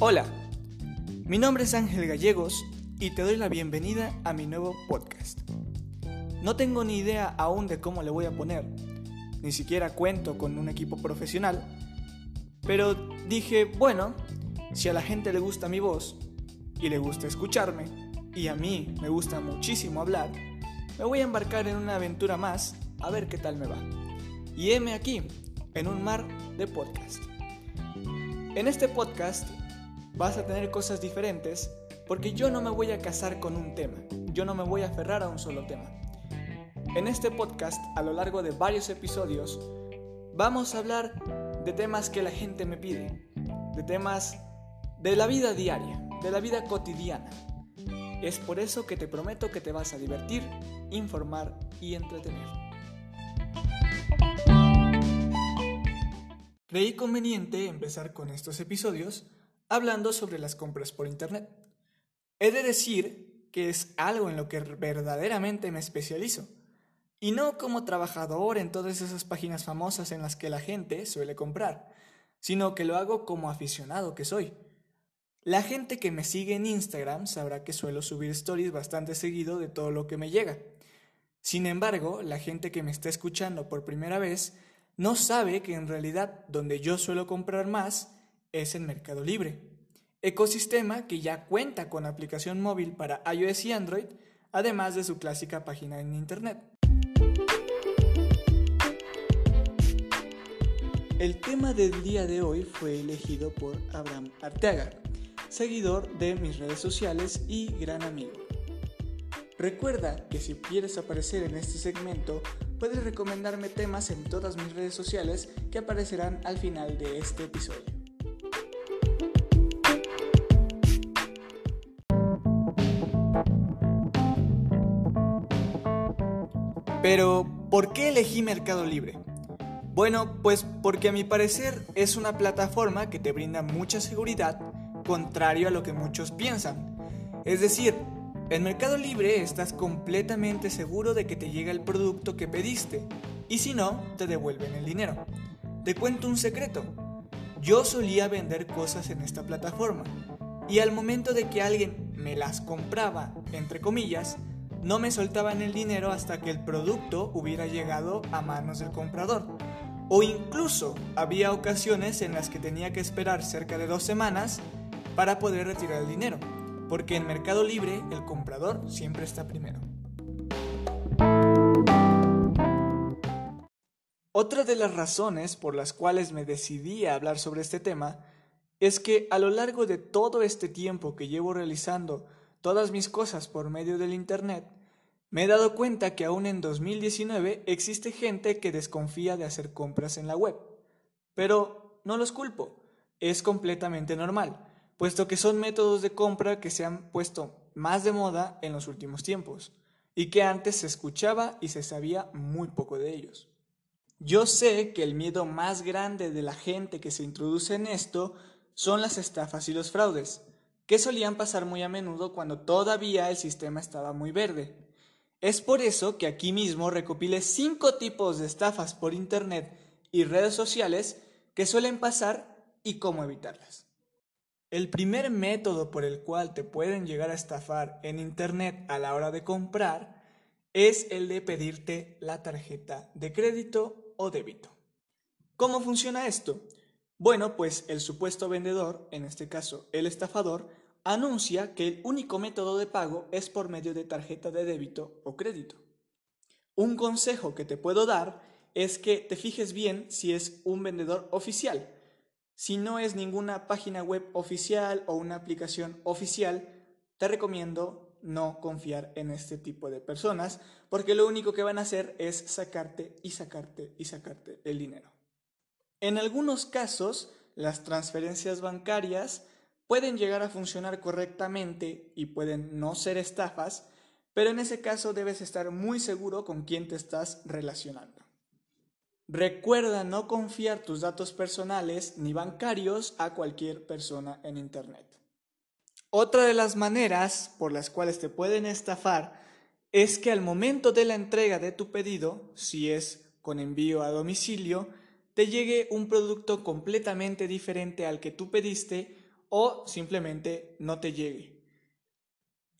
Hola, mi nombre es Ángel Gallegos y te doy la bienvenida a mi nuevo podcast. No tengo ni idea aún de cómo le voy a poner, ni siquiera cuento con un equipo profesional, pero dije, bueno, si a la gente le gusta mi voz y le gusta escucharme, y a mí me gusta muchísimo hablar, me voy a embarcar en una aventura más a ver qué tal me va. Y heme aquí, en un mar de podcast. En este podcast vas a tener cosas diferentes porque yo no me voy a casar con un tema, yo no me voy a aferrar a un solo tema. En este podcast, a lo largo de varios episodios, vamos a hablar de temas que la gente me pide, de temas de la vida diaria, de la vida cotidiana. Es por eso que te prometo que te vas a divertir, informar y entretener. Creí conveniente empezar con estos episodios hablando sobre las compras por Internet. He de decir que es algo en lo que verdaderamente me especializo, y no como trabajador en todas esas páginas famosas en las que la gente suele comprar, sino que lo hago como aficionado que soy. La gente que me sigue en Instagram sabrá que suelo subir stories bastante seguido de todo lo que me llega. Sin embargo, la gente que me está escuchando por primera vez no sabe que en realidad donde yo suelo comprar más es en Mercado Libre, ecosistema que ya cuenta con aplicación móvil para iOS y Android, además de su clásica página en Internet. El tema del día de hoy fue elegido por Abraham Arteaga, seguidor de mis redes sociales y gran amigo. Recuerda que si quieres aparecer en este segmento, puedes recomendarme temas en todas mis redes sociales que aparecerán al final de este episodio. Pero, ¿por qué elegí Mercado Libre? Bueno, pues porque a mi parecer es una plataforma que te brinda mucha seguridad, contrario a lo que muchos piensan. Es decir, en Mercado Libre estás completamente seguro de que te llega el producto que pediste, y si no, te devuelven el dinero. Te cuento un secreto. Yo solía vender cosas en esta plataforma, y al momento de que alguien me las compraba, entre comillas, no me soltaban el dinero hasta que el producto hubiera llegado a manos del comprador. O incluso había ocasiones en las que tenía que esperar cerca de dos semanas para poder retirar el dinero, porque en Mercado Libre el comprador siempre está primero. Otra de las razones por las cuales me decidí a hablar sobre este tema es que a lo largo de todo este tiempo que llevo realizando todas mis cosas por medio del Internet, me he dado cuenta que aún en 2019 existe gente que desconfía de hacer compras en la web. Pero no los culpo, es completamente normal, puesto que son métodos de compra que se han puesto más de moda en los últimos tiempos, y que antes se escuchaba y se sabía muy poco de ellos. Yo sé que el miedo más grande de la gente que se introduce en esto son las estafas y los fraudes, que solían pasar muy a menudo cuando todavía el sistema estaba muy verde. Es por eso que aquí mismo recopilé cinco tipos de estafas por Internet y redes sociales que suelen pasar y cómo evitarlas. El primer método por el cual te pueden llegar a estafar en Internet a la hora de comprar es el de pedirte la tarjeta de crédito o débito. ¿Cómo funciona esto? Bueno, pues el supuesto vendedor, en este caso el estafador, anuncia que el único método de pago es por medio de tarjeta de débito o crédito. Un consejo que te puedo dar es que te fijes bien si es un vendedor oficial. Si no es ninguna página web oficial o una aplicación oficial, te recomiendo no confiar en este tipo de personas porque lo único que van a hacer es sacarte y sacarte y sacarte el dinero. En algunos casos, las transferencias bancarias pueden llegar a funcionar correctamente y pueden no ser estafas, pero en ese caso debes estar muy seguro con quién te estás relacionando. Recuerda no confiar tus datos personales ni bancarios a cualquier persona en Internet. Otra de las maneras por las cuales te pueden estafar es que al momento de la entrega de tu pedido, si es con envío a domicilio, te llegue un producto completamente diferente al que tú pediste o simplemente no te llegue.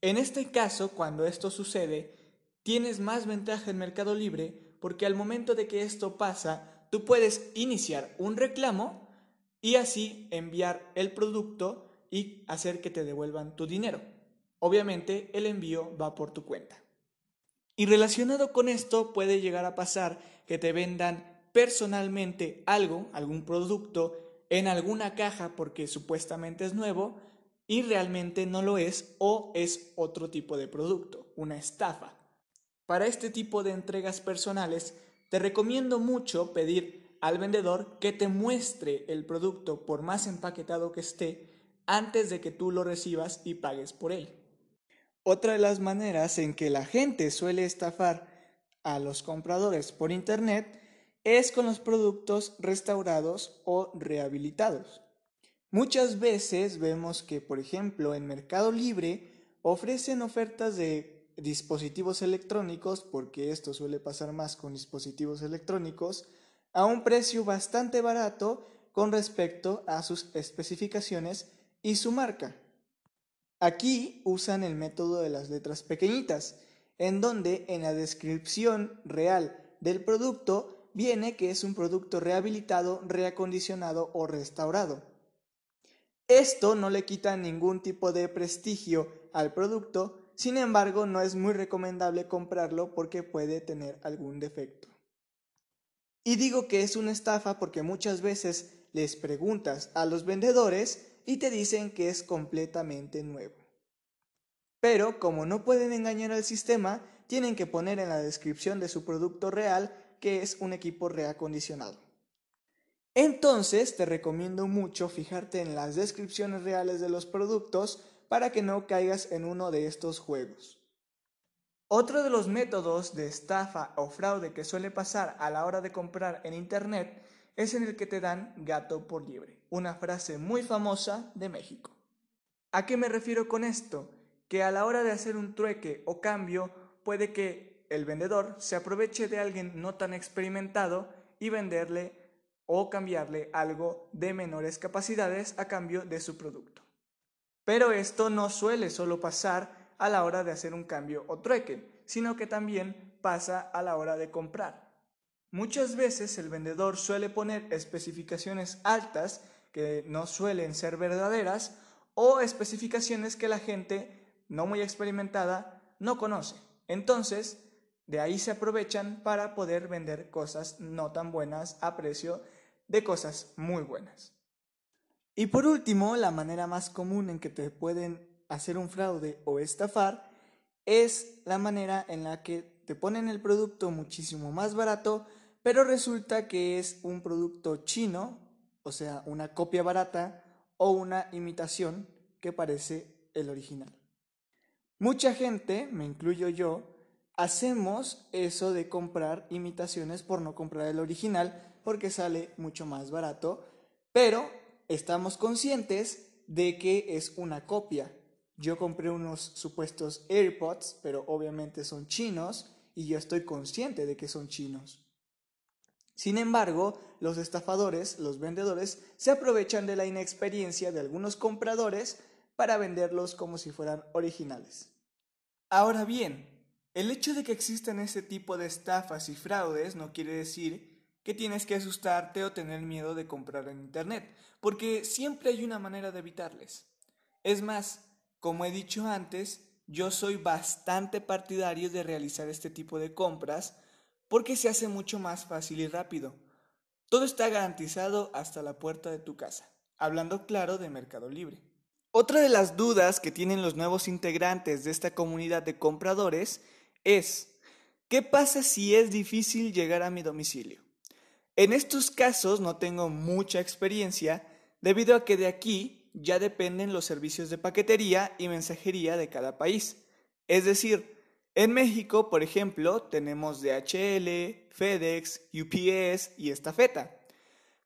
En este caso, cuando esto sucede, tienes más ventaja en Mercado Libre porque al momento de que esto pasa, tú puedes iniciar un reclamo y así enviar el producto y hacer que te devuelvan tu dinero. Obviamente el envío va por tu cuenta. Y relacionado con esto puede llegar a pasar que te vendan personalmente algo, algún producto, en alguna caja porque supuestamente es nuevo y realmente no lo es o es otro tipo de producto, una estafa. Para este tipo de entregas personales te recomiendo mucho pedir al vendedor que te muestre el producto por más empaquetado que esté antes de que tú lo recibas y pagues por él. Otra de las maneras en que la gente suele estafar a los compradores por Internet es con los productos restaurados o rehabilitados. Muchas veces vemos que, por ejemplo, en Mercado Libre ofrecen ofertas de dispositivos electrónicos, porque esto suele pasar más con dispositivos electrónicos, a un precio bastante barato con respecto a sus especificaciones y su marca. Aquí usan el método de las letras pequeñitas, en donde en la descripción real del producto viene que es un producto rehabilitado, reacondicionado o restaurado. Esto no le quita ningún tipo de prestigio al producto, sin embargo no es muy recomendable comprarlo porque puede tener algún defecto. Y digo que es una estafa porque muchas veces les preguntas a los vendedores y te dicen que es completamente nuevo. Pero como no pueden engañar al sistema, tienen que poner en la descripción de su producto real que es un equipo reacondicionado. Entonces te recomiendo mucho fijarte en las descripciones reales de los productos para que no caigas en uno de estos juegos. Otro de los métodos de estafa o fraude que suele pasar a la hora de comprar en Internet es en el que te dan gato por liebre, una frase muy famosa de México. ¿A qué me refiero con esto? Que a la hora de hacer un trueque o cambio puede que el vendedor se aproveche de alguien no tan experimentado y venderle o cambiarle algo de menores capacidades a cambio de su producto. Pero esto no suele solo pasar a la hora de hacer un cambio o trueque, sino que también pasa a la hora de comprar. Muchas veces el vendedor suele poner especificaciones altas que no suelen ser verdaderas o especificaciones que la gente no muy experimentada no conoce. Entonces, de ahí se aprovechan para poder vender cosas no tan buenas a precio de cosas muy buenas. Y por último, la manera más común en que te pueden hacer un fraude o estafar es la manera en la que te ponen el producto muchísimo más barato pero resulta que es un producto chino, o sea, una copia barata o una imitación que parece el original. Mucha gente, me incluyo yo, hacemos eso de comprar imitaciones por no comprar el original porque sale mucho más barato, pero estamos conscientes de que es una copia. Yo compré unos supuestos AirPods, pero obviamente son chinos y yo estoy consciente de que son chinos. Sin embargo, los estafadores, los vendedores, se aprovechan de la inexperiencia de algunos compradores para venderlos como si fueran originales. Ahora bien, el hecho de que existan este tipo de estafas y fraudes no quiere decir que tienes que asustarte o tener miedo de comprar en Internet, porque siempre hay una manera de evitarles. Es más, como he dicho antes, yo soy bastante partidario de realizar este tipo de compras porque se hace mucho más fácil y rápido. Todo está garantizado hasta la puerta de tu casa, hablando claro de Mercado Libre. Otra de las dudas que tienen los nuevos integrantes de esta comunidad de compradores es, ¿qué pasa si es difícil llegar a mi domicilio? En estos casos no tengo mucha experiencia debido a que de aquí ya dependen los servicios de paquetería y mensajería de cada país. Es decir, en México, por ejemplo, tenemos DHL, FedEx, UPS y Estafeta.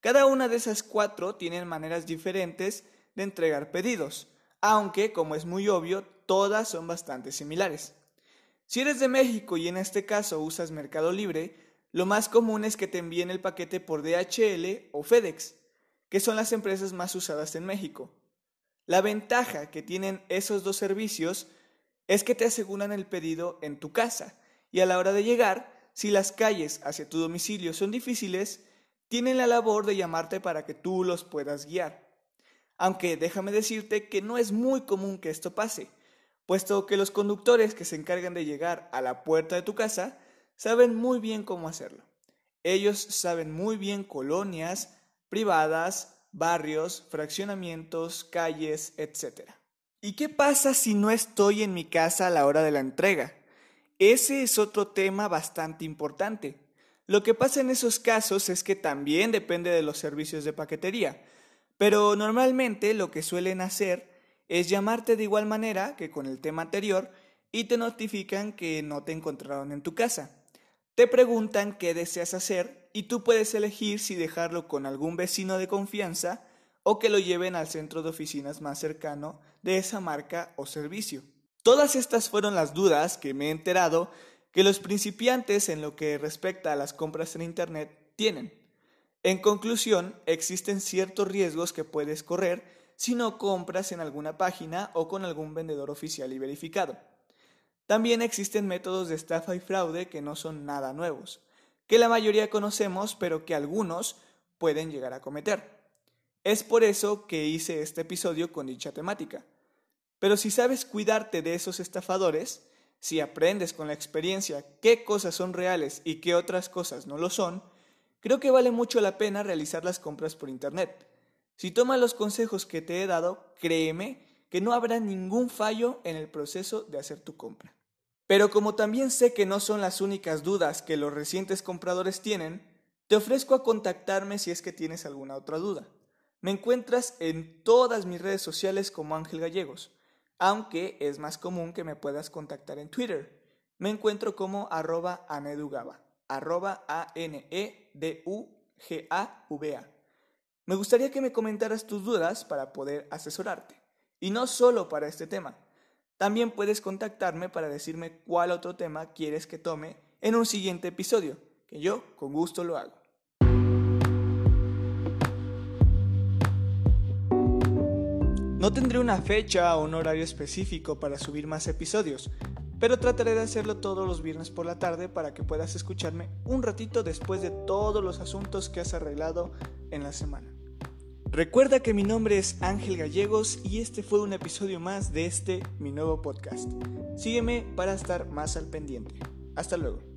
Cada una de esas cuatro tienen maneras diferentes de entregar pedidos, aunque, como es muy obvio, todas son bastante similares. Si eres de México y en este caso usas Mercado Libre, lo más común es que te envíen el paquete por DHL o FedEx, que son las empresas más usadas en México. La ventaja que tienen esos dos servicios es que te aseguran el pedido en tu casa y a la hora de llegar, si las calles hacia tu domicilio son difíciles, tienen la labor de llamarte para que tú los puedas guiar. Aunque déjame decirte que no es muy común que esto pase, puesto que los conductores que se encargan de llegar a la puerta de tu casa saben muy bien cómo hacerlo. Ellos saben muy bien colonias, privadas, barrios, fraccionamientos, calles, etc. ¿Y qué pasa si no estoy en mi casa a la hora de la entrega? Ese es otro tema bastante importante. Lo que pasa en esos casos es que también depende de los servicios de paquetería, pero normalmente lo que suelen hacer es llamarte de igual manera que con el tema anterior y te notifican que no te encontraron en tu casa. Te preguntan qué deseas hacer y tú puedes elegir si dejarlo con algún vecino de confianza o que lo lleven al centro de oficinas más cercano de esa marca o servicio. Todas estas fueron las dudas que me he enterado que los principiantes en lo que respecta a las compras en Internet tienen. En conclusión, existen ciertos riesgos que puedes correr si no compras en alguna página o con algún vendedor oficial y verificado. También existen métodos de estafa y fraude que no son nada nuevos, que la mayoría conocemos pero que algunos pueden llegar a cometer. Es por eso que hice este episodio con dicha temática. Pero si sabes cuidarte de esos estafadores, si aprendes con la experiencia qué cosas son reales y qué otras cosas no lo son, creo que vale mucho la pena realizar las compras por Internet. Si tomas los consejos que te he dado, créeme que no habrá ningún fallo en el proceso de hacer tu compra. Pero como también sé que no son las únicas dudas que los recientes compradores tienen, te ofrezco a contactarme si es que tienes alguna otra duda. Me encuentras en todas mis redes sociales como Ángel Gallegos, aunque es más común que me puedas contactar en Twitter. Me encuentro como arroba anedugava, arroba A-N-E-D-U-G-A-V-A. Me gustaría que me comentaras tus dudas para poder asesorarte, y no solo para este tema también puedes contactarme para decirme cuál otro tema quieres que tome en un siguiente episodio, que yo con gusto lo hago. No tendré una fecha o un horario específico para subir más episodios, pero trataré de hacerlo todos los viernes por la tarde para que puedas escucharme un ratito después de todos los asuntos que has arreglado en la semana. Recuerda que mi nombre es Ángel Gallegos y este fue un episodio más de este mi nuevo podcast. Sígueme para estar más al pendiente. Hasta luego.